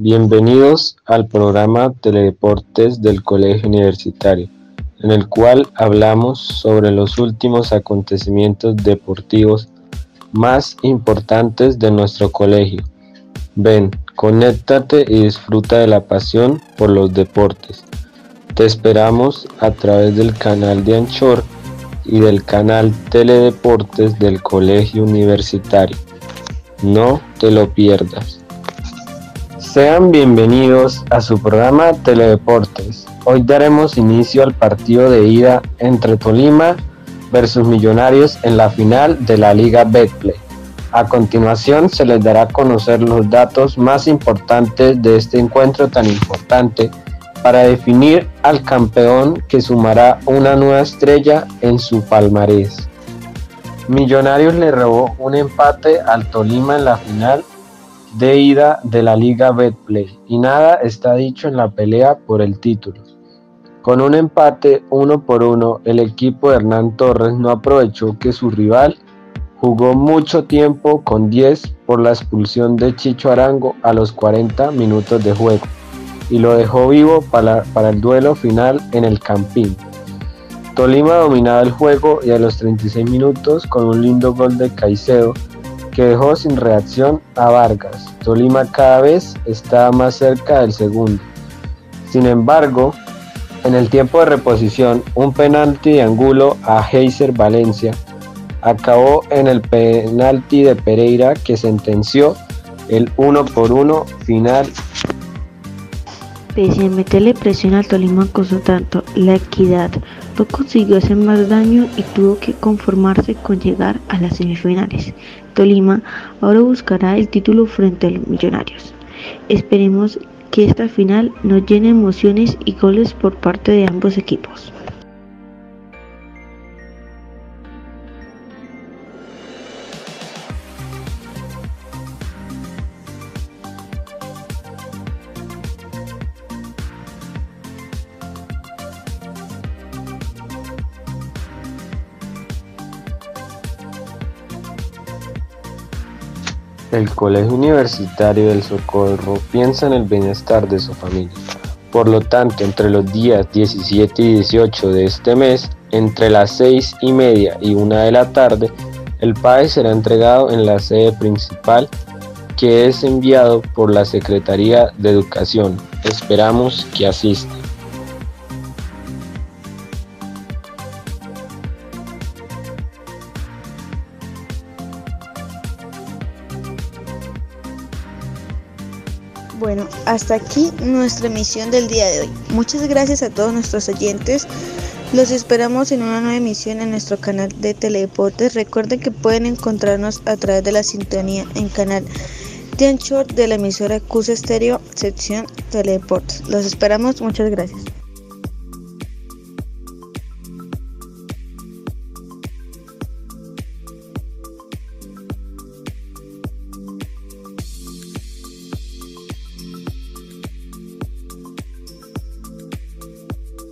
Bienvenidos al programa Teledeportes del Colegio Universitario, en el cual hablamos sobre los últimos acontecimientos deportivos más importantes de nuestro colegio. Ven, conéctate y disfruta de la pasión por los deportes. Te esperamos a través del canal de Anchor y del canal Teledeportes del Colegio Universitario. No te lo pierdas. Sean bienvenidos a su programa Teledeportes. Hoy daremos inicio al partido de ida entre Tolima versus Millonarios en la final de la Liga Betplay. A continuación se les dará a conocer los datos más importantes de este encuentro tan importante para definir al campeón que sumará una nueva estrella en su palmarés. Millonarios le robó un empate al Tolima en la final de ida de la Liga Betplay y nada está dicho en la pelea por el título. Con un empate uno por uno, el equipo de Hernán Torres no aprovechó que su rival jugó mucho tiempo con 10 por la expulsión de Chicho Arango a los 40 minutos de juego y lo dejó vivo para, para el duelo final en el Campín. Tolima dominaba el juego y a los 36 minutos con un lindo gol de Caicedo que dejó sin reacción a Vargas. Tolima cada vez estaba más cerca del segundo. Sin embargo, en el tiempo de reposición, un penalti de Angulo a Heiser Valencia acabó en el penalti de Pereira que sentenció el 1 por 1 final. Pese a meterle presión al Tolima costó tanto, la equidad no consiguió hacer más daño y tuvo que conformarse con llegar a las semifinales. Tolima ahora buscará el título frente a los Millonarios. Esperemos que esta final nos llene emociones y goles por parte de ambos equipos. El Colegio Universitario del Socorro piensa en el bienestar de su familia. Por lo tanto, entre los días 17 y 18 de este mes, entre las 6 y media y 1 de la tarde, el PAE será entregado en la sede principal que es enviado por la Secretaría de Educación. Esperamos que asista. Bueno, hasta aquí nuestra emisión del día de hoy. Muchas gracias a todos nuestros oyentes. Los esperamos en una nueva emisión en nuestro canal de Teledeportes. Recuerden que pueden encontrarnos a través de la sintonía en canal de Anchor de la emisora CUS Estéreo, sección Teledeportes. Los esperamos, muchas gracias.